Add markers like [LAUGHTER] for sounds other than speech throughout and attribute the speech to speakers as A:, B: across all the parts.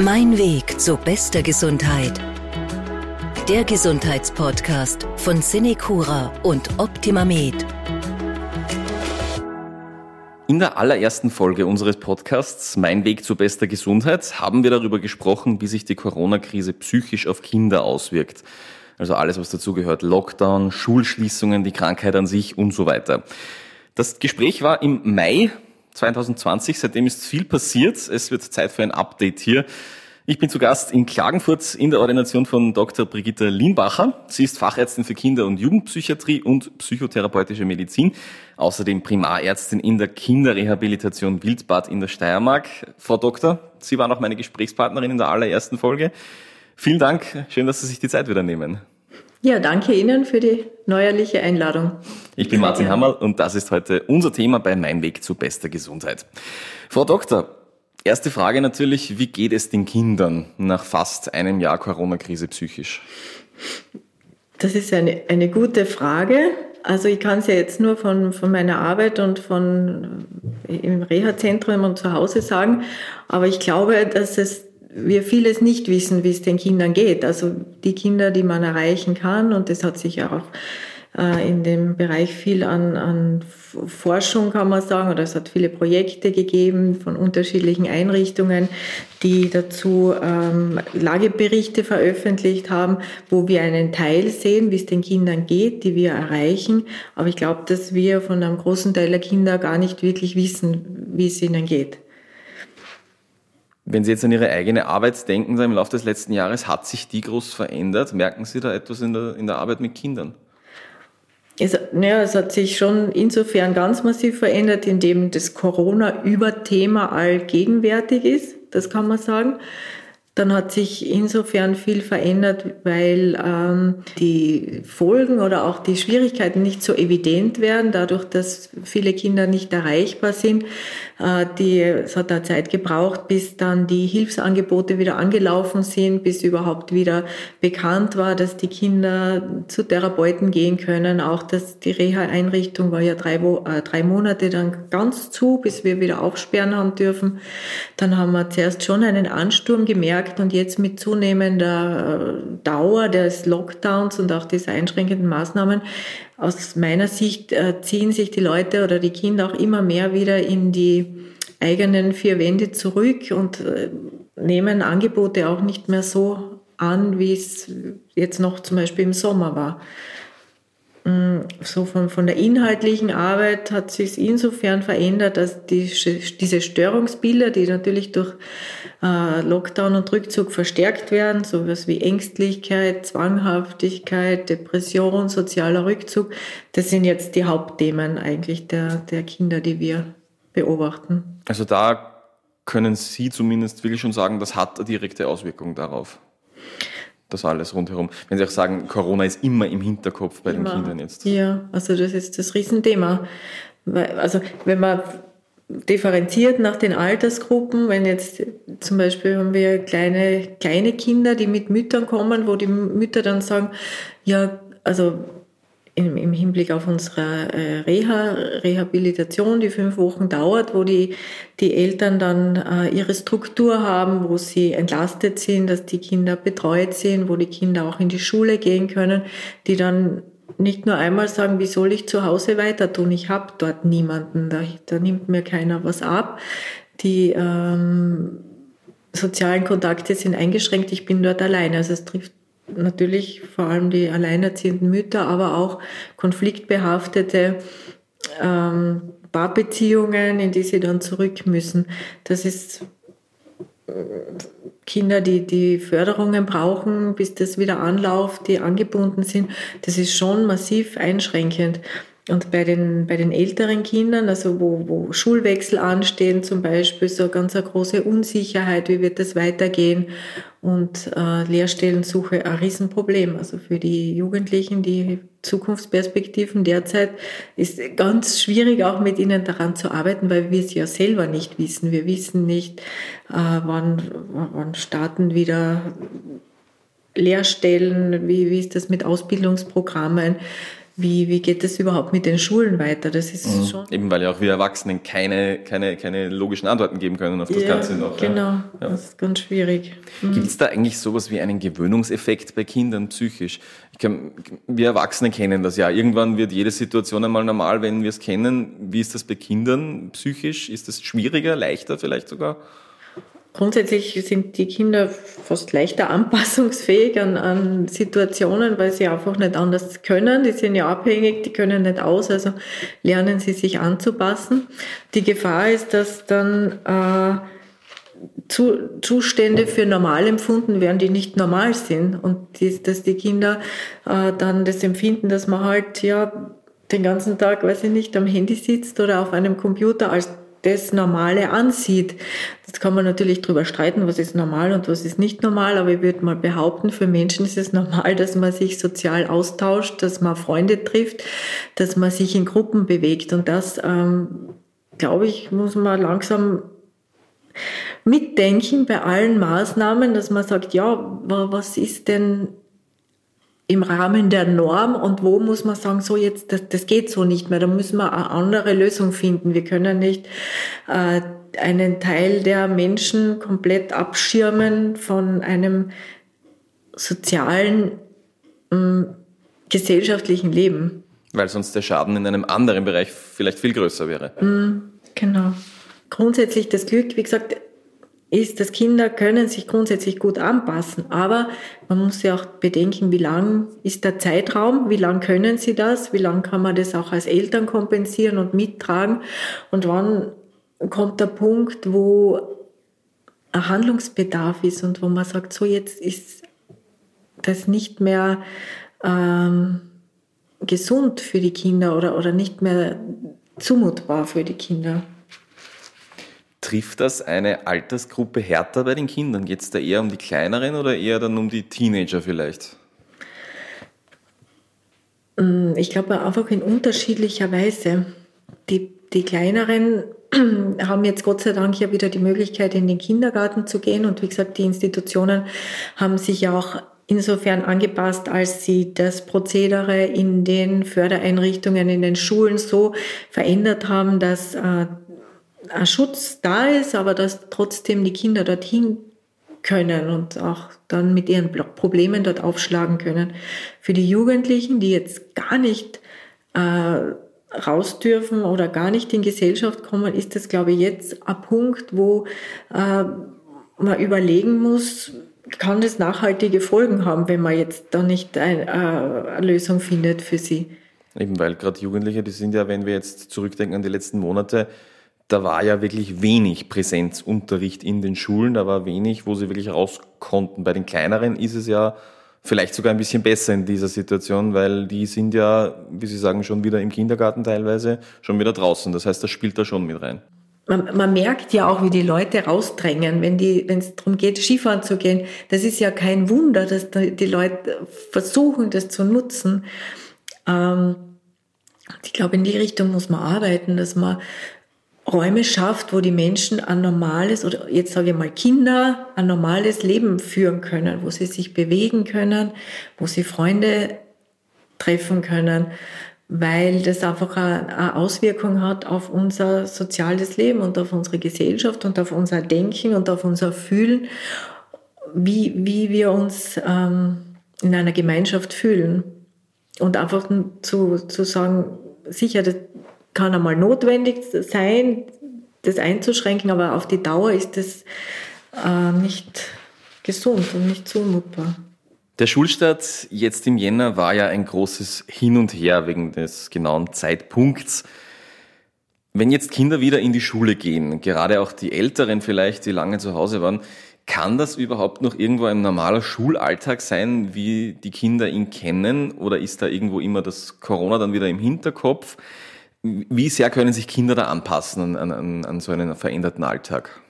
A: Mein Weg zu bester Gesundheit. Der Gesundheitspodcast von Cinecura und OptimaMed.
B: In der allerersten Folge unseres Podcasts Mein Weg zu bester Gesundheit haben wir darüber gesprochen, wie sich die Corona-Krise psychisch auf Kinder auswirkt. Also alles, was dazugehört, Lockdown, Schulschließungen, die Krankheit an sich und so weiter. Das Gespräch war im Mai 2020. Seitdem ist viel passiert. Es wird Zeit für ein Update hier. Ich bin zu Gast in Klagenfurt in der Ordination von Dr. Brigitte Lienbacher. Sie ist Fachärztin für Kinder- und Jugendpsychiatrie und psychotherapeutische Medizin. Außerdem Primarärztin in der Kinderrehabilitation Wildbad in der Steiermark. Frau Doktor, Sie waren auch meine Gesprächspartnerin in der allerersten Folge. Vielen Dank. Schön, dass Sie sich die Zeit wieder nehmen.
C: Ja, danke Ihnen für die neuerliche Einladung.
B: Ich bin Martin Hammerl und das ist heute unser Thema bei Mein Weg zu bester Gesundheit. Frau Doktor, erste Frage natürlich, wie geht es den Kindern nach fast einem Jahr Corona-Krise psychisch?
C: Das ist eine, eine gute Frage. Also ich kann es ja jetzt nur von, von meiner Arbeit und von im Reha-Zentrum und zu Hause sagen, aber ich glaube, dass es wir vieles nicht wissen, wie es den Kindern geht. Also die Kinder, die man erreichen kann, und das hat sich ja auch äh, in dem Bereich viel an, an Forschung, kann man sagen, oder es hat viele Projekte gegeben von unterschiedlichen Einrichtungen, die dazu ähm, Lageberichte veröffentlicht haben, wo wir einen Teil sehen, wie es den Kindern geht, die wir erreichen. Aber ich glaube, dass wir von einem großen Teil der Kinder gar nicht wirklich wissen, wie es ihnen geht.
B: Wenn Sie jetzt an Ihre eigene Arbeit denken, im Laufe des letzten Jahres, hat sich die groß verändert? Merken Sie da etwas in der, in der Arbeit mit Kindern?
C: Es, ja, es hat sich schon insofern ganz massiv verändert, indem das Corona-Überthema allgegenwärtig ist, das kann man sagen. Dann hat sich insofern viel verändert, weil ähm, die Folgen oder auch die Schwierigkeiten nicht so evident werden, dadurch, dass viele Kinder nicht erreichbar sind. Äh, die, es hat da Zeit gebraucht, bis dann die Hilfsangebote wieder angelaufen sind, bis überhaupt wieder bekannt war, dass die Kinder zu Therapeuten gehen können. Auch dass die Reha-Einrichtung war ja drei, äh, drei Monate dann ganz zu, bis wir wieder aufsperren haben dürfen. Dann haben wir zuerst schon einen Ansturm gemerkt, und jetzt mit zunehmender äh, Dauer des Lockdowns und auch dieser einschränkenden Maßnahmen, aus meiner Sicht äh, ziehen sich die Leute oder die Kinder auch immer mehr wieder in die eigenen vier Wände zurück und äh, nehmen Angebote auch nicht mehr so an, wie es jetzt noch zum Beispiel im Sommer war. Mm, so von, von der inhaltlichen Arbeit hat sich insofern verändert, dass die, diese Störungsbilder, die natürlich durch äh, Lockdown und Rückzug verstärkt werden, sowas wie Ängstlichkeit, Zwanghaftigkeit, Depression, sozialer Rückzug, das sind jetzt die Hauptthemen eigentlich der, der Kinder, die wir beobachten.
B: Also da können Sie zumindest wirklich schon sagen, das hat eine direkte Auswirkung darauf das alles rundherum. Wenn Sie auch sagen, Corona ist immer im Hinterkopf bei immer. den Kindern jetzt.
C: Ja, also das ist das Riesenthema. Also wenn man differenziert nach den Altersgruppen, wenn jetzt zum Beispiel haben wir kleine, kleine Kinder, die mit Müttern kommen, wo die Mütter dann sagen, ja, also im, im Hinblick auf unsere äh, Reha, Rehabilitation, die fünf Wochen dauert, wo die, die Eltern dann äh, ihre Struktur haben, wo sie entlastet sind, dass die Kinder betreut sind, wo die Kinder auch in die Schule gehen können, die dann nicht nur einmal sagen, wie soll ich zu Hause weiter tun? Ich habe dort niemanden, da, da nimmt mir keiner was ab. Die ähm, sozialen Kontakte sind eingeschränkt, ich bin dort alleine. Also es trifft natürlich vor allem die alleinerziehenden Mütter, aber auch konfliktbehaftete ähm, Paarbeziehungen, in die sie dann zurück müssen. Das ist äh, Kinder, die die Förderungen brauchen, bis das wieder anläuft, die angebunden sind. Das ist schon massiv einschränkend. Und bei den, bei den älteren Kindern, also wo, wo Schulwechsel anstehen zum Beispiel, so ganz eine große Unsicherheit, wie wird das weitergehen und äh, Lehrstellensuche ein Riesenproblem. Also für die Jugendlichen, die Zukunftsperspektiven derzeit ist ganz schwierig auch mit ihnen daran zu arbeiten, weil wir es ja selber nicht wissen. Wir wissen nicht, äh, wann, wann starten wieder Lehrstellen, wie, wie ist das mit Ausbildungsprogrammen wie, wie geht es überhaupt mit den Schulen weiter? Das ist mhm. schon.
B: Eben weil ja auch wir Erwachsenen keine, keine, keine logischen Antworten geben können auf das
C: ja,
B: Ganze noch.
C: Genau, ja. das ist ganz schwierig.
B: Mhm. Gibt es da eigentlich sowas wie einen Gewöhnungseffekt bei Kindern psychisch? Kann, wir Erwachsene kennen das ja. Irgendwann wird jede Situation einmal normal, wenn wir es kennen. Wie ist das bei Kindern psychisch? Ist das schwieriger, leichter vielleicht sogar?
C: Grundsätzlich sind die Kinder fast leichter anpassungsfähig an, an Situationen, weil sie einfach nicht anders können. Die sind ja abhängig, die können nicht aus, also lernen sie sich anzupassen. Die Gefahr ist, dass dann äh, zu, Zustände für normal empfunden werden, die nicht normal sind. Und die, dass die Kinder äh, dann das empfinden, dass man halt ja den ganzen Tag, weiß ich nicht, am Handy sitzt oder auf einem Computer als das Normale ansieht. Jetzt kann man natürlich darüber streiten, was ist normal und was ist nicht normal, aber ich würde mal behaupten, für Menschen ist es normal, dass man sich sozial austauscht, dass man Freunde trifft, dass man sich in Gruppen bewegt. Und das, ähm, glaube ich, muss man langsam mitdenken bei allen Maßnahmen, dass man sagt, ja, was ist denn im Rahmen der Norm und wo muss man sagen, so jetzt, das, das geht so nicht mehr, da müssen wir eine andere Lösung finden. Wir können nicht äh, einen Teil der Menschen komplett abschirmen von einem sozialen, äh, gesellschaftlichen Leben.
B: Weil sonst der Schaden in einem anderen Bereich vielleicht viel größer wäre.
C: Mm, genau. Grundsätzlich das Glück, wie gesagt, ist, dass Kinder können sich grundsätzlich gut anpassen, aber man muss ja auch bedenken, wie lang ist der Zeitraum, wie lang können sie das, wie lang kann man das auch als Eltern kompensieren und mittragen? Und wann kommt der Punkt, wo ein Handlungsbedarf ist und wo man sagt, so jetzt ist das nicht mehr ähm, gesund für die Kinder oder, oder nicht mehr zumutbar für die Kinder.
B: Trifft das eine Altersgruppe härter bei den Kindern? Geht es da eher um die kleineren oder eher dann um die Teenager vielleicht?
C: Mm, ich glaube einfach in unterschiedlicher Weise. Die, die kleineren [CLEARS THROAT] haben jetzt Gott sei Dank ja wieder die Möglichkeit, in den Kindergarten zu gehen. Und wie gesagt, die Institutionen haben sich ja auch insofern angepasst, als sie das Prozedere in den Fördereinrichtungen, in den Schulen so verändert haben, dass äh, ein Schutz da ist, aber dass trotzdem die Kinder dorthin können und auch dann mit ihren Problemen dort aufschlagen können. Für die Jugendlichen, die jetzt gar nicht äh, raus dürfen oder gar nicht in Gesellschaft kommen, ist das, glaube ich, jetzt ein Punkt, wo äh, man überlegen muss, kann das nachhaltige Folgen haben, wenn man jetzt da nicht ein, äh, eine Lösung findet für sie.
B: Eben weil gerade Jugendliche, die sind ja, wenn wir jetzt zurückdenken an die letzten Monate, da war ja wirklich wenig Präsenzunterricht in den Schulen, da war wenig, wo sie wirklich raus konnten. Bei den kleineren ist es ja vielleicht sogar ein bisschen besser in dieser Situation, weil die sind ja, wie Sie sagen, schon wieder im Kindergarten teilweise, schon wieder draußen. Das heißt, das spielt da schon mit rein.
C: Man, man merkt ja auch, wie die Leute rausdrängen, wenn die, wenn es darum geht, Skifahren zu gehen. Das ist ja kein Wunder, dass die Leute versuchen, das zu nutzen. Ähm, ich glaube, in die Richtung muss man arbeiten, dass man Räume schafft, wo die Menschen ein normales oder jetzt sage ich mal Kinder ein normales Leben führen können, wo sie sich bewegen können, wo sie Freunde treffen können, weil das einfach eine Auswirkung hat auf unser soziales Leben und auf unsere Gesellschaft und auf unser Denken und auf unser Fühlen, wie, wie wir uns ähm, in einer Gemeinschaft fühlen. Und einfach zu, zu sagen, sicher, das, kann einmal notwendig sein, das einzuschränken, aber auf die Dauer ist das äh, nicht gesund und nicht zumutbar.
B: Der Schulstart jetzt im Jänner war ja ein großes Hin und Her wegen des genauen Zeitpunkts. Wenn jetzt Kinder wieder in die Schule gehen, gerade auch die Älteren vielleicht, die lange zu Hause waren, kann das überhaupt noch irgendwo ein normaler Schulalltag sein, wie die Kinder ihn kennen? Oder ist da irgendwo immer das Corona dann wieder im Hinterkopf? Wie sehr können sich Kinder da anpassen an, an, an so einen veränderten Alltag?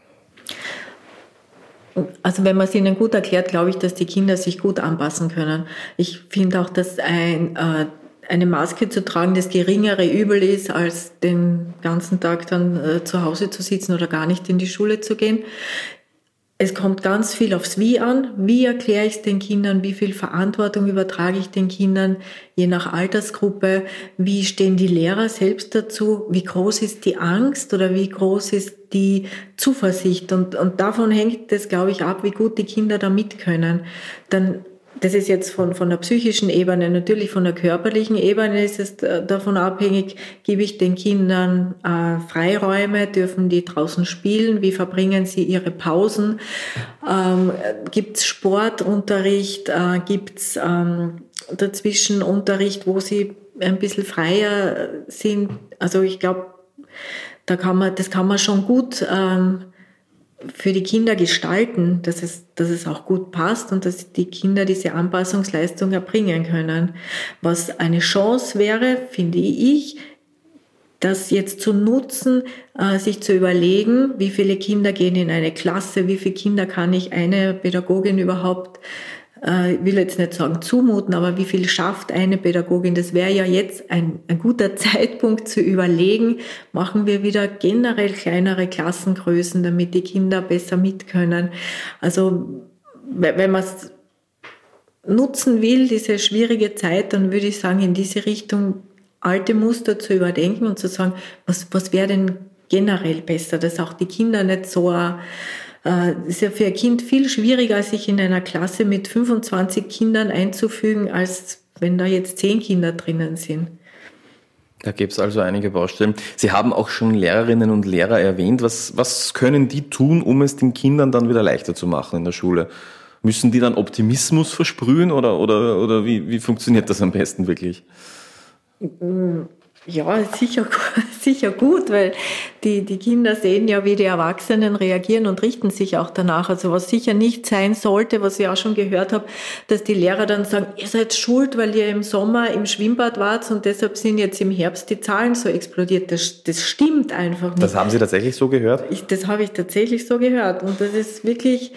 C: Also wenn man es ihnen gut erklärt, glaube ich, dass die Kinder sich gut anpassen können. Ich finde auch, dass ein, äh, eine Maske zu tragen das geringere Übel ist, als den ganzen Tag dann äh, zu Hause zu sitzen oder gar nicht in die Schule zu gehen. Es kommt ganz viel aufs Wie an. Wie erkläre ich es den Kindern? Wie viel Verantwortung übertrage ich den Kindern? Je nach Altersgruppe. Wie stehen die Lehrer selbst dazu? Wie groß ist die Angst oder wie groß ist die Zuversicht? Und, und davon hängt es, glaube ich, ab, wie gut die Kinder da mit können. Dann das ist jetzt von, von der psychischen Ebene, natürlich von der körperlichen Ebene ist es äh, davon abhängig, gebe ich den Kindern äh, Freiräume, dürfen die draußen spielen, wie verbringen sie ihre Pausen, ähm, gibt es Sportunterricht, äh, gibt es ähm, dazwischen Unterricht, wo sie ein bisschen freier sind. Also ich glaube, da kann man, das kann man schon gut ähm, für die Kinder gestalten, dass es, dass es auch gut passt und dass die Kinder diese Anpassungsleistung erbringen können. Was eine Chance wäre, finde ich, das jetzt zu nutzen, äh, sich zu überlegen, wie viele Kinder gehen in eine Klasse, wie viele Kinder kann ich eine Pädagogin überhaupt ich will jetzt nicht sagen zumuten, aber wie viel schafft eine Pädagogin? Das wäre ja jetzt ein, ein guter [LAUGHS] Zeitpunkt zu überlegen, machen wir wieder generell kleinere Klassengrößen, damit die Kinder besser mit können. Also wenn man es nutzen will, diese schwierige Zeit, dann würde ich sagen, in diese Richtung alte Muster zu überdenken und zu sagen, was, was wäre denn generell besser, dass auch die Kinder nicht so äh, ist ja für ein Kind viel schwieriger, sich in einer Klasse mit 25 Kindern einzufügen, als wenn da jetzt 10 Kinder drinnen sind.
B: Da gibt es also einige Baustellen. Sie haben auch schon Lehrerinnen und Lehrer erwähnt. Was, was können die tun, um es den Kindern dann wieder leichter zu machen in der Schule? Müssen die dann Optimismus versprühen oder, oder, oder wie, wie funktioniert das am besten wirklich?
C: Ja, sicher, [LAUGHS] sicher gut, weil die, die Kinder sehen ja, wie die Erwachsenen reagieren und richten sich auch danach. Also was sicher nicht sein sollte, was ich auch schon gehört habe, dass die Lehrer dann sagen, ihr seid schuld, weil ihr im Sommer im Schwimmbad wart und deshalb sind jetzt im Herbst die Zahlen so explodiert. Das, das stimmt einfach nicht.
B: Das haben Sie tatsächlich so gehört?
C: Ich, das habe ich tatsächlich so gehört. Und das ist wirklich...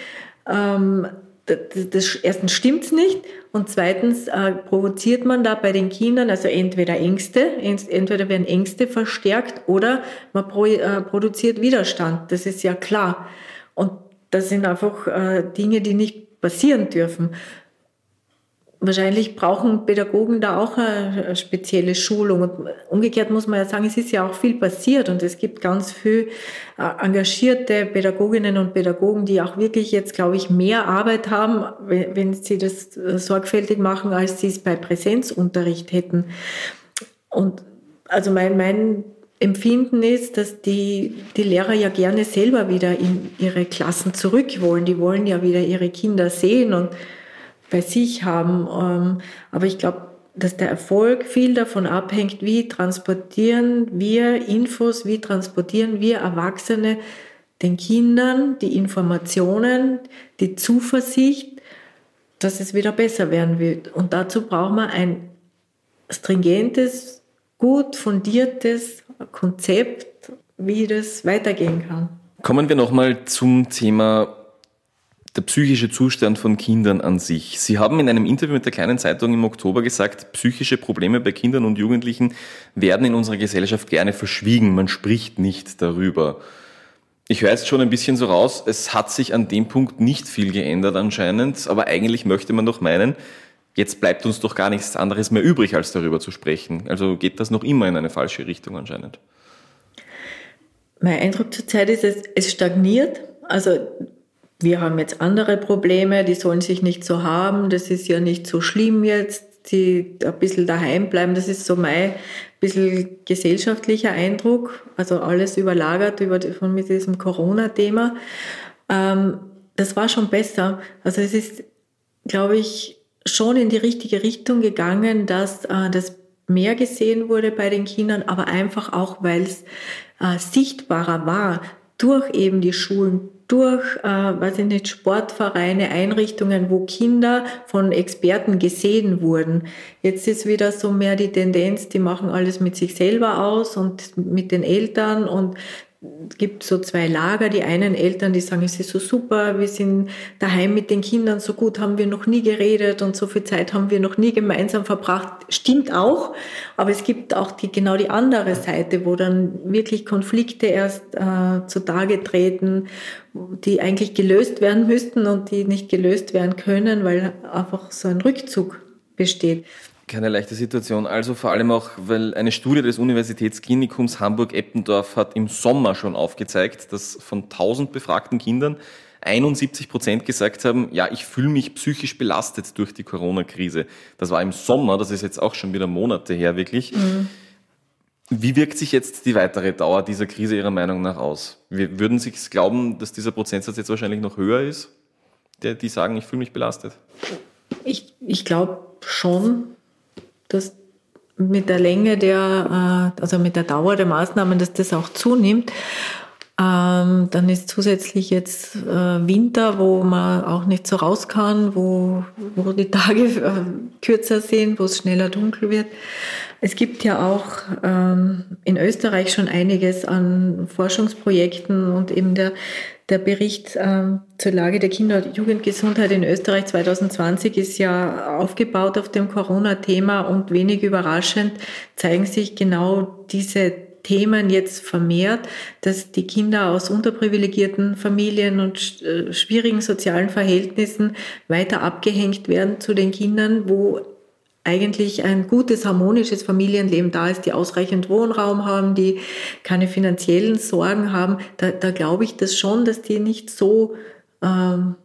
C: Ähm, das, das, erstens stimmt's nicht und zweitens äh, provoziert man da bei den Kindern also entweder Ängste, entweder werden Ängste verstärkt oder man pro, äh, produziert Widerstand. Das ist ja klar. Und das sind einfach äh, Dinge, die nicht passieren dürfen. Wahrscheinlich brauchen Pädagogen da auch eine spezielle Schulung. Und umgekehrt muss man ja sagen, es ist ja auch viel passiert und es gibt ganz viel äh, engagierte Pädagoginnen und Pädagogen, die auch wirklich jetzt, glaube ich, mehr Arbeit haben, wenn sie das äh, sorgfältig machen, als sie es bei Präsenzunterricht hätten. Und also mein, mein Empfinden ist, dass die, die Lehrer ja gerne selber wieder in ihre Klassen zurück wollen. Die wollen ja wieder ihre Kinder sehen und bei sich haben. Ähm, aber ich glaube, dass der Erfolg viel davon abhängt, wie transportieren wir Infos, wie transportieren wir Erwachsene den Kindern die Informationen, die Zuversicht, dass es wieder besser werden wird. Und dazu braucht man ein stringentes, gut fundiertes Konzept, wie das weitergehen kann.
B: Kommen wir nochmal zum Thema der psychische Zustand von Kindern an sich. Sie haben in einem Interview mit der kleinen Zeitung im Oktober gesagt, psychische Probleme bei Kindern und Jugendlichen werden in unserer Gesellschaft gerne verschwiegen. Man spricht nicht darüber. Ich höre jetzt schon ein bisschen so raus, es hat sich an dem Punkt nicht viel geändert anscheinend, aber eigentlich möchte man doch meinen, jetzt bleibt uns doch gar nichts anderes mehr übrig, als darüber zu sprechen. Also geht das noch immer in eine falsche Richtung anscheinend.
C: Mein Eindruck zurzeit ist, es, stagniert. Also wir haben jetzt andere Probleme, die sollen sich nicht so haben, das ist ja nicht so schlimm jetzt, die ein bisschen daheim bleiben, das ist so mein bisschen gesellschaftlicher Eindruck, also alles überlagert über, von mit diesem Corona-Thema. Ähm, das war schon besser. Also es ist, glaube ich, schon in die richtige Richtung gegangen, dass äh, das mehr gesehen wurde bei den Kindern, aber einfach auch, weil es äh, sichtbarer war durch eben die Schulen, durch, äh, weiß ich nicht, Sportvereine, Einrichtungen, wo Kinder von Experten gesehen wurden. Jetzt ist wieder so mehr die Tendenz, die machen alles mit sich selber aus und mit den Eltern und gibt so zwei Lager. Die einen Eltern, die sagen, es ist so super, wir sind daheim mit den Kindern, so gut haben wir noch nie geredet und so viel Zeit haben wir noch nie gemeinsam verbracht. Stimmt auch, aber es gibt auch die, genau die andere Seite, wo dann wirklich Konflikte erst äh, zutage treten, die eigentlich gelöst werden müssten und die nicht gelöst werden können, weil einfach so ein Rückzug besteht
B: keine leichte Situation. Also vor allem auch, weil eine Studie des Universitätsklinikums Hamburg-Eppendorf hat im Sommer schon aufgezeigt, dass von 1000 befragten Kindern 71 Prozent gesagt haben, ja, ich fühle mich psychisch belastet durch die Corona-Krise. Das war im Sommer, das ist jetzt auch schon wieder Monate her wirklich. Mhm. Wie wirkt sich jetzt die weitere Dauer dieser Krise Ihrer Meinung nach aus? Wir würden Sie glauben, dass dieser Prozentsatz jetzt wahrscheinlich noch höher ist, der, die sagen, ich fühle mich belastet?
C: Ich, ich glaube schon, dass mit der Länge der, äh, also mit der Dauer der Maßnahmen, dass das auch zunimmt. Ähm, dann ist zusätzlich jetzt äh, Winter, wo man auch nicht so raus kann, wo, wo die Tage äh, kürzer sind, wo es schneller dunkel wird. Es gibt ja auch ähm, in Österreich schon einiges an Forschungsprojekten und eben der der Bericht ähm, zur Lage der Kinder- und Jugendgesundheit in Österreich 2020 ist ja aufgebaut auf dem Corona-Thema und wenig überraschend zeigen sich genau diese Themen jetzt vermehrt, dass die Kinder aus unterprivilegierten Familien und äh, schwierigen sozialen Verhältnissen weiter abgehängt werden zu den Kindern, wo eigentlich ein gutes, harmonisches Familienleben da ist, die ausreichend Wohnraum haben, die keine finanziellen Sorgen haben, da, da glaube ich das schon, dass die nicht so ähm,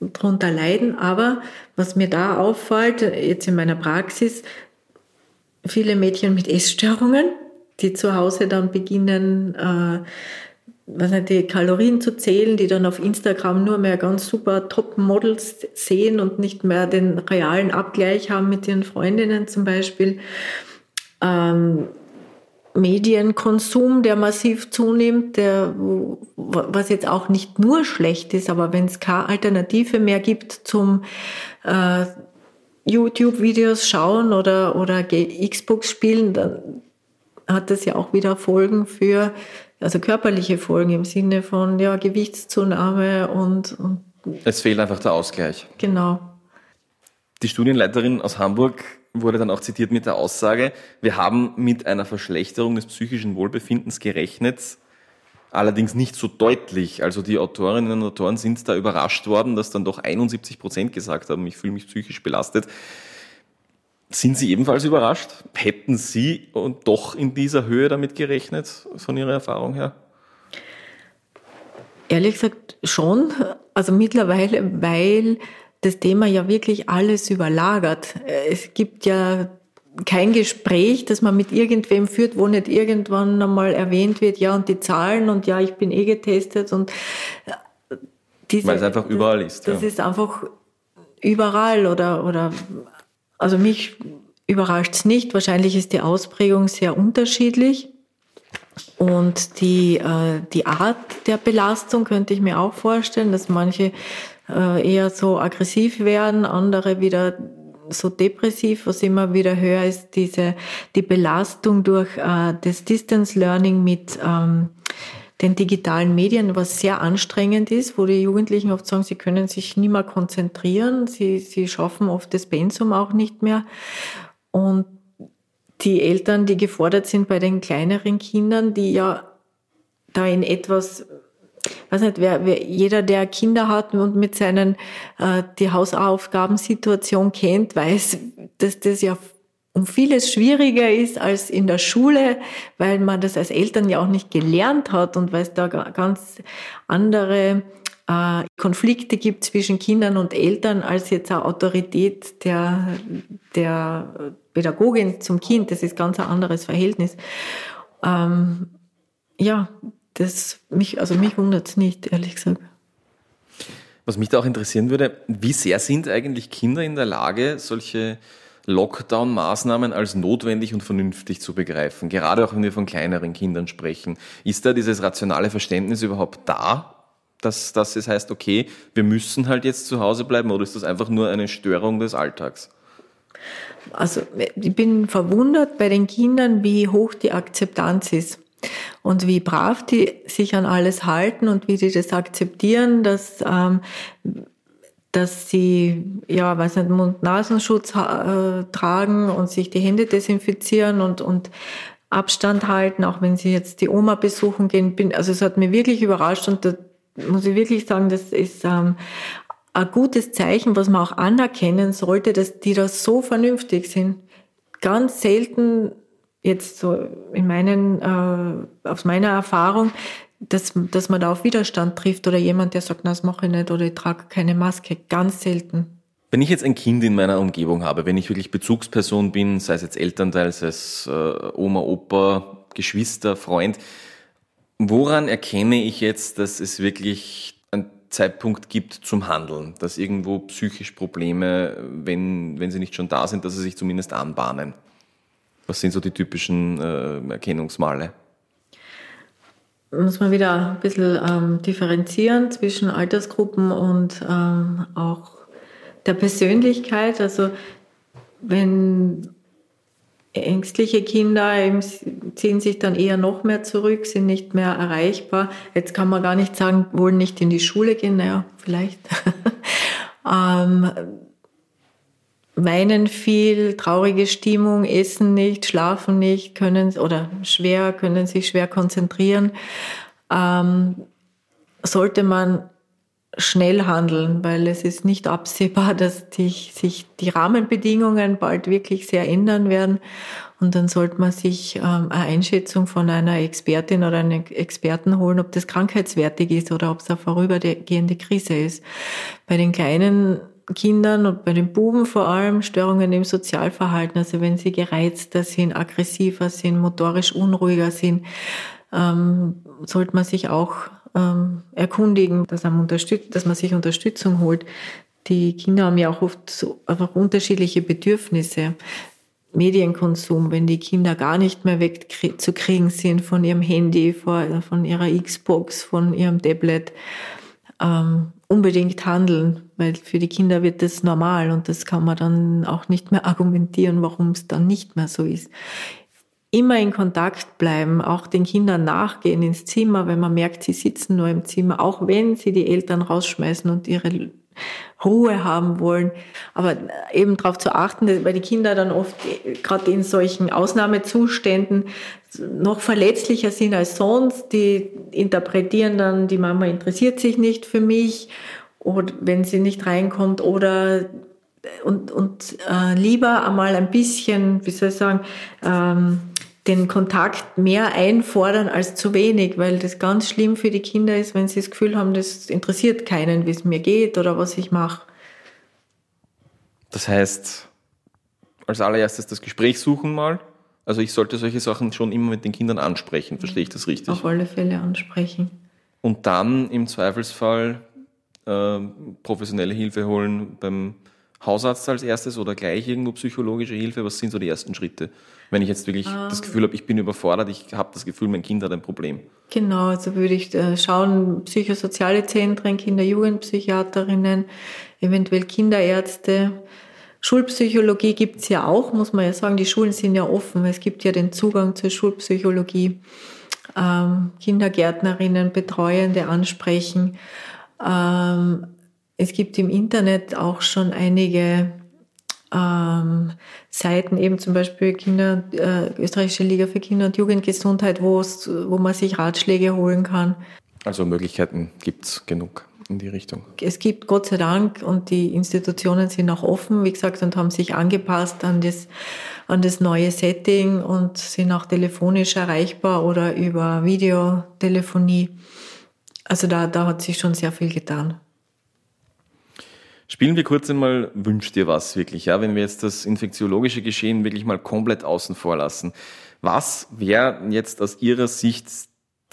C: drunter leiden. Aber was mir da auffällt, jetzt in meiner Praxis, viele Mädchen mit Essstörungen, die zu Hause dann beginnen, äh, was nicht, die Kalorien zu zählen, die dann auf Instagram nur mehr ganz super Top-Models sehen und nicht mehr den realen Abgleich haben mit ihren Freundinnen zum Beispiel. Ähm, Medienkonsum, der massiv zunimmt, der, was jetzt auch nicht nur schlecht ist, aber wenn es keine Alternative mehr gibt zum äh, YouTube-Videos schauen oder, oder Xbox spielen, dann hat das ja auch wieder Folgen für also körperliche Folgen im Sinne von ja, Gewichtszunahme und, und
B: es fehlt einfach der Ausgleich.
C: Genau.
B: Die Studienleiterin aus Hamburg wurde dann auch zitiert mit der Aussage, wir haben mit einer Verschlechterung des psychischen Wohlbefindens gerechnet, allerdings nicht so deutlich. Also die Autorinnen und Autoren sind da überrascht worden, dass dann doch 71 Prozent gesagt haben, ich fühle mich psychisch belastet. Sind Sie ebenfalls überrascht? Hätten Sie und doch in dieser Höhe damit gerechnet, von Ihrer Erfahrung her?
C: Ehrlich gesagt schon. Also mittlerweile, weil das Thema ja wirklich alles überlagert. Es gibt ja kein Gespräch, das man mit irgendwem führt, wo nicht irgendwann einmal erwähnt wird, ja, und die Zahlen und ja, ich bin eh getestet und
B: diese, Weil es einfach überall ist.
C: Das ja. ist einfach überall oder, oder also mich überrascht es nicht. Wahrscheinlich ist die Ausprägung sehr unterschiedlich. Und die, äh, die Art der Belastung könnte ich mir auch vorstellen, dass manche äh, eher so aggressiv werden, andere wieder so depressiv. Was immer wieder höher ist, diese, die Belastung durch äh, das Distance Learning mit ähm, den digitalen Medien, was sehr anstrengend ist, wo die Jugendlichen oft sagen, sie können sich nie mehr konzentrieren, sie, sie schaffen oft das Pensum auch nicht mehr. Und die Eltern, die gefordert sind bei den kleineren Kindern, die ja da in etwas, weiß nicht, wer, wer, jeder, der Kinder hat und mit seinen äh, die Hausaufgabensituation kennt, weiß, dass das ja um vieles schwieriger ist als in der Schule, weil man das als Eltern ja auch nicht gelernt hat und weil es da ganz andere äh, Konflikte gibt zwischen Kindern und Eltern als jetzt eine Autorität der, der Pädagogin zum Kind. Das ist ganz ein anderes Verhältnis. Ähm, ja, das mich, also mich wundert es nicht, ehrlich gesagt.
B: Was mich da auch interessieren würde, wie sehr sind eigentlich Kinder in der Lage, solche Lockdown-Maßnahmen als notwendig und vernünftig zu begreifen, gerade auch wenn wir von kleineren Kindern sprechen. Ist da dieses rationale Verständnis überhaupt da, dass, dass es heißt, okay, wir müssen halt jetzt zu Hause bleiben oder ist das einfach nur eine Störung des Alltags?
C: Also ich bin verwundert bei den Kindern, wie hoch die Akzeptanz ist. und wie brav die sich an alles halten und wie die das akzeptieren, dass, ähm, dass sie, ja, weiß nicht, Mund-Nasenschutz äh, tragen und sich die Hände desinfizieren und, und Abstand halten, auch wenn sie jetzt die Oma besuchen gehen. Bin, also es hat mich wirklich überrascht und da muss ich wirklich sagen, das ist ähm, ein gutes Zeichen, was man auch anerkennen sollte, dass die da so vernünftig sind. Ganz selten jetzt so in meinen, äh, aus meiner Erfahrung, dass, dass man da auf Widerstand trifft oder jemand, der sagt, das mache ich nicht oder ich trage keine Maske. Ganz selten.
B: Wenn ich jetzt ein Kind in meiner Umgebung habe, wenn ich wirklich Bezugsperson bin, sei es jetzt Elternteil, sei es äh, Oma, Opa, Geschwister, Freund, woran erkenne ich jetzt, dass es wirklich einen Zeitpunkt gibt zum Handeln, dass irgendwo psychisch Probleme, wenn, wenn sie nicht schon da sind, dass sie sich zumindest anbahnen? Was sind so die typischen äh, Erkennungsmale?
C: Muss man wieder ein bisschen ähm, differenzieren zwischen Altersgruppen und ähm, auch der Persönlichkeit. Also wenn ängstliche Kinder ziehen sich dann eher noch mehr zurück, sind nicht mehr erreichbar. Jetzt kann man gar nicht sagen, wollen nicht in die Schule gehen, naja, vielleicht. [LAUGHS] ähm, weinen viel, traurige Stimmung, essen nicht, schlafen nicht, können oder schwer, können sich schwer konzentrieren, ähm, sollte man schnell handeln, weil es ist nicht absehbar, [LAUGHS] dass die, sich die Rahmenbedingungen bald wirklich sehr ändern werden. Und dann sollte man sich ähm, eine Einschätzung von einer Expertin oder einem Experten holen, ob das krankheitswertig ist oder ob es eine vorübergehende Krise ist. Bei den kleinen Kindern und bei den Buben vor allem Störungen im Sozialverhalten. Also wenn sie gereizter sind, aggressiver sind, motorisch unruhiger sind, ähm, sollte man sich auch ähm, erkundigen, dass, man dass man sich Unterstützung holt. Die Kinder haben ja auch oft so einfach unterschiedliche Bedürfnisse. Medienkonsum, wenn die Kinder gar nicht mehr wegzukriegen sind von ihrem Handy, von ihrer Xbox, von ihrem Tablet, ähm, unbedingt handeln, weil für die Kinder wird das normal und das kann man dann auch nicht mehr argumentieren, warum es dann nicht mehr so ist. Immer in Kontakt bleiben, auch den Kindern nachgehen ins Zimmer, wenn man merkt, sie sitzen nur im Zimmer, auch wenn sie die Eltern rausschmeißen und ihre Ruhe haben wollen. Aber eben darauf zu achten, weil die Kinder dann oft gerade in solchen Ausnahmezuständen noch verletzlicher sind als sonst. Die interpretieren dann, die Mama interessiert sich nicht für mich oder wenn sie nicht reinkommt oder und, und äh, lieber einmal ein bisschen, wie soll ich sagen, ähm, den Kontakt mehr einfordern als zu wenig, weil das ganz schlimm für die Kinder ist, wenn sie das Gefühl haben, das interessiert keinen, wie es mir geht oder was ich mache.
B: Das heißt, als allererstes das Gespräch suchen mal. Also ich sollte solche Sachen schon immer mit den Kindern ansprechen, verstehe ich das richtig?
C: Auf alle Fälle ansprechen.
B: Und dann im Zweifelsfall äh, professionelle Hilfe holen beim Hausarzt als erstes oder gleich irgendwo psychologische Hilfe? Was sind so die ersten Schritte? Wenn ich jetzt wirklich ähm, das Gefühl habe, ich bin überfordert, ich habe das Gefühl, mein Kind hat ein Problem.
C: Genau, also würde ich äh, schauen, psychosoziale Zentren, Kinder-Jugendpsychiaterinnen, eventuell Kinderärzte. Schulpsychologie gibt's ja auch, muss man ja sagen. Die Schulen sind ja offen. Es gibt ja den Zugang zur Schulpsychologie. Ähm, Kindergärtnerinnen, Betreuende ansprechen. Ähm, es gibt im Internet auch schon einige ähm, Seiten, eben zum Beispiel Kinder, äh, Österreichische Liga für Kinder- und Jugendgesundheit, wo man sich Ratschläge holen kann.
B: Also Möglichkeiten gibt es genug in die Richtung.
C: Es gibt Gott sei Dank und die Institutionen sind auch offen, wie gesagt, und haben sich angepasst an das, an das neue Setting und sind auch telefonisch erreichbar oder über Videotelefonie. Also da, da hat sich schon sehr viel getan.
B: Spielen wir kurz einmal Wünsch dir was wirklich, ja, wenn wir jetzt das infektiologische Geschehen wirklich mal komplett außen vor lassen. Was wäre jetzt aus Ihrer Sicht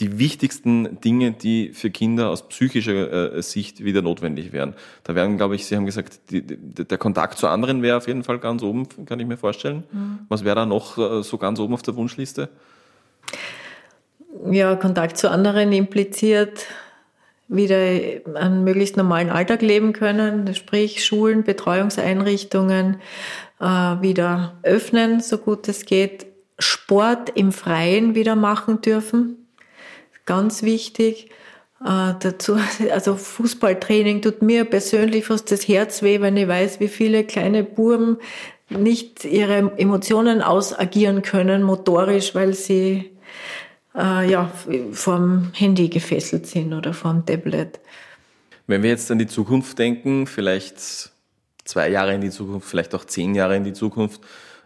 B: die wichtigsten Dinge, die für Kinder aus psychischer äh, Sicht wieder notwendig wären? Da wären, glaube ich, Sie haben gesagt, die, die, der Kontakt zu anderen wäre auf jeden Fall ganz oben, kann ich mir vorstellen. Mhm. Was wäre da noch äh, so ganz oben auf der Wunschliste?
C: Ja, Kontakt zu anderen impliziert wieder einen möglichst normalen Alltag leben können, sprich Schulen, Betreuungseinrichtungen äh, wieder öffnen, so gut es geht. Sport im Freien wieder machen dürfen. Ganz wichtig. Äh, dazu, also Fußballtraining tut mir persönlich fast das Herz weh, wenn ich weiß, wie viele kleine Buben nicht ihre Emotionen ausagieren können, motorisch, weil sie äh, ja, vom Handy gefesselt sind oder vom Tablet.
B: Wenn wir jetzt an die Zukunft denken, vielleicht zwei Jahre in die Zukunft, vielleicht auch zehn Jahre in die Zukunft,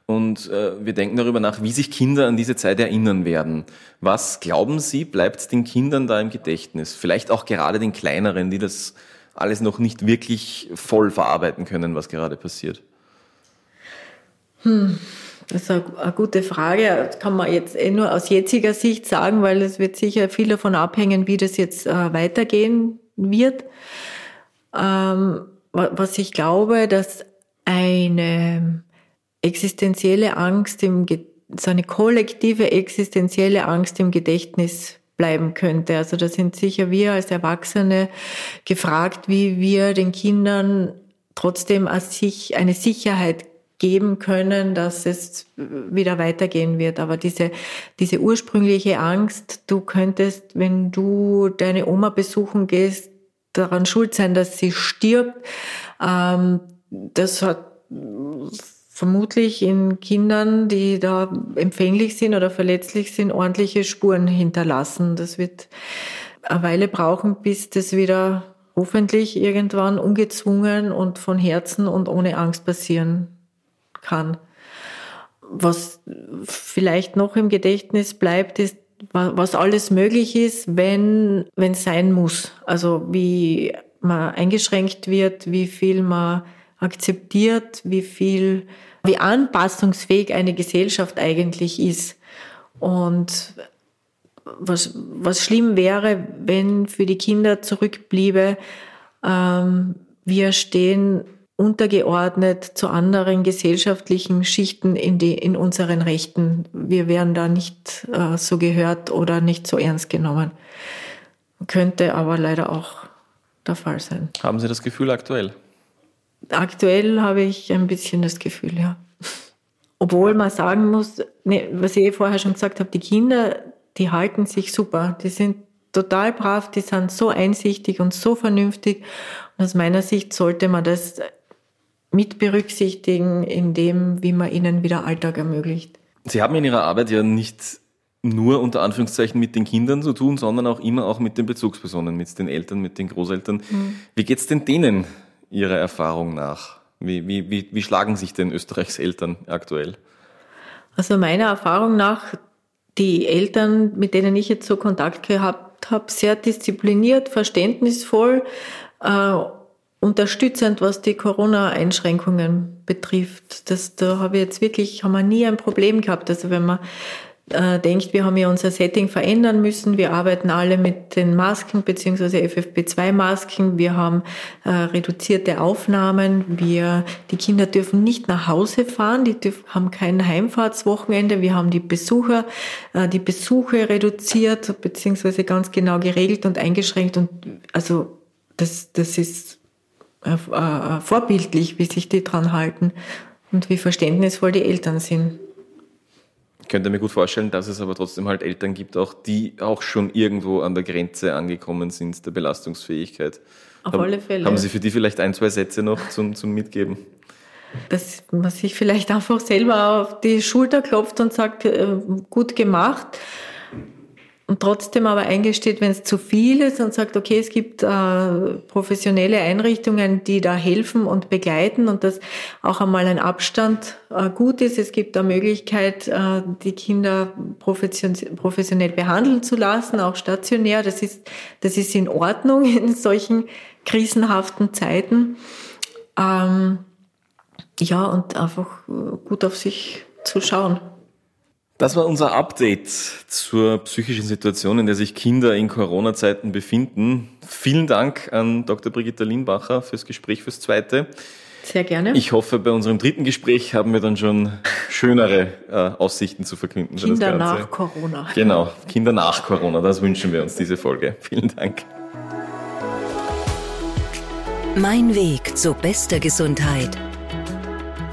B: und äh, wir denken darüber nach, wie sich Kinder an diese Zeit erinnern werden. Was glauben Sie, bleibt den Kindern da im Gedächtnis? Vielleicht auch gerade den kleineren, die das alles noch nicht wirklich voll verarbeiten können, was gerade passiert.
C: Hm. Das ist eine, gute Frage. Das kann man jetzt eh nur aus jetziger Sicht sagen, weil es wird sicher viel davon abhängen, wie das jetzt äh, weitergehen wird. Ähm, was ich glaube, dass eine existenzielle Angst im, so eine kollektive existenzielle Angst im Gedächtnis bleiben könnte. Also da sind sicher wir als Erwachsene gefragt, wie wir den Kindern trotzdem eine Sicherheit geben können, dass es wieder weitergehen wird. Aber diese, diese ursprüngliche Angst, du könntest, wenn du deine Oma besuchen gehst, daran schuld sein, dass sie stirbt, ähm, das hat vermutlich in Kindern, die da empfänglich sind oder verletzlich sind, ordentliche Spuren hinterlassen. Das wird eine Weile brauchen, bis das wieder hoffentlich irgendwann ungezwungen und von Herzen und ohne Angst passieren kann. Was vielleicht noch im Gedächtnis bleibt, ist, was alles möglich ist, wenn es sein muss. Also wie man eingeschränkt wird, wie viel man akzeptiert, wie viel wie anpassungsfähig eine Gesellschaft eigentlich ist. Und was, was schlimm wäre, wenn für die Kinder zurückbliebe, ähm, wir stehen untergeordnet zu anderen gesellschaftlichen Schichten in, die, in unseren Rechten. Wir wären da nicht äh, so gehört oder nicht so ernst genommen. Könnte aber leider auch der Fall sein.
B: Haben Sie das Gefühl aktuell?
C: Aktuell habe ich ein bisschen das Gefühl, ja. Obwohl man sagen muss, ne, was ich vorher schon gesagt habe, die Kinder, die halten sich super. Die sind total brav, die sind so einsichtig und so vernünftig. Und aus meiner Sicht sollte man das mit berücksichtigen in dem, wie man ihnen wieder Alltag ermöglicht.
B: Sie haben in Ihrer Arbeit ja nicht nur unter Anführungszeichen mit den Kindern zu tun, sondern auch immer auch mit den Bezugspersonen, mit den Eltern, mit den Großeltern. Mhm. Wie geht's denn denen Ihrer Erfahrung nach? Wie, wie, wie, wie schlagen sich denn Österreichs Eltern aktuell?
C: Also meiner Erfahrung nach, die Eltern, mit denen ich jetzt so Kontakt gehabt habe, sehr diszipliniert, verständnisvoll, äh, unterstützend, was die Corona-Einschränkungen betrifft. Das, da habe ich jetzt wirklich, haben wir nie ein Problem gehabt. Also wenn man äh, denkt, wir haben ja unser Setting verändern müssen. Wir arbeiten alle mit den Masken beziehungsweise FFP2-Masken. Wir haben äh, reduzierte Aufnahmen. Wir, die Kinder dürfen nicht nach Hause fahren. Die dürfen, haben kein Heimfahrtswochenende. Wir haben die Besucher, äh, die Besuche reduziert beziehungsweise ganz genau geregelt und eingeschränkt. Und also das, das ist äh, äh, vorbildlich, wie sich die dran halten und wie verständnisvoll die Eltern sind.
B: Ich könnte mir gut vorstellen, dass es aber trotzdem halt Eltern gibt, auch die auch schon irgendwo an der Grenze angekommen sind der Belastungsfähigkeit.
C: Auf
B: haben,
C: alle Fälle.
B: Haben Sie für die vielleicht ein, zwei Sätze noch zum, zum Mitgeben?
C: Dass man sich vielleicht [LAUGHS] einfach selber auf die Schulter klopft und sagt, äh, gut gemacht und trotzdem aber eingesteht, wenn es zu viel ist und sagt, okay, es gibt äh, professionelle Einrichtungen, die da helfen und begleiten und dass auch einmal ein Abstand äh, gut ist. Es gibt da Möglichkeit, äh, die Kinder profession professionell behandeln zu lassen, auch stationär. Das ist, das ist in Ordnung [LAUGHS] in solchen krisenhaften Zeiten. Ähm, ja, und einfach gut auf sich zu schauen.
B: Das war unser Update zur psychischen Situation, in der sich Kinder in Corona-Zeiten befinden. Vielen Dank an Dr. Brigitte Lienbacher fürs Gespräch, fürs zweite.
C: Sehr gerne.
B: Ich hoffe, bei unserem dritten Gespräch haben wir dann schon schönere äh, Aussichten zu verkünden.
C: Kinder nach Corona.
B: Genau, Kinder nach Corona, das wünschen wir uns, diese Folge. [LAUGHS] Vielen Dank.
A: Mein Weg zu bester Gesundheit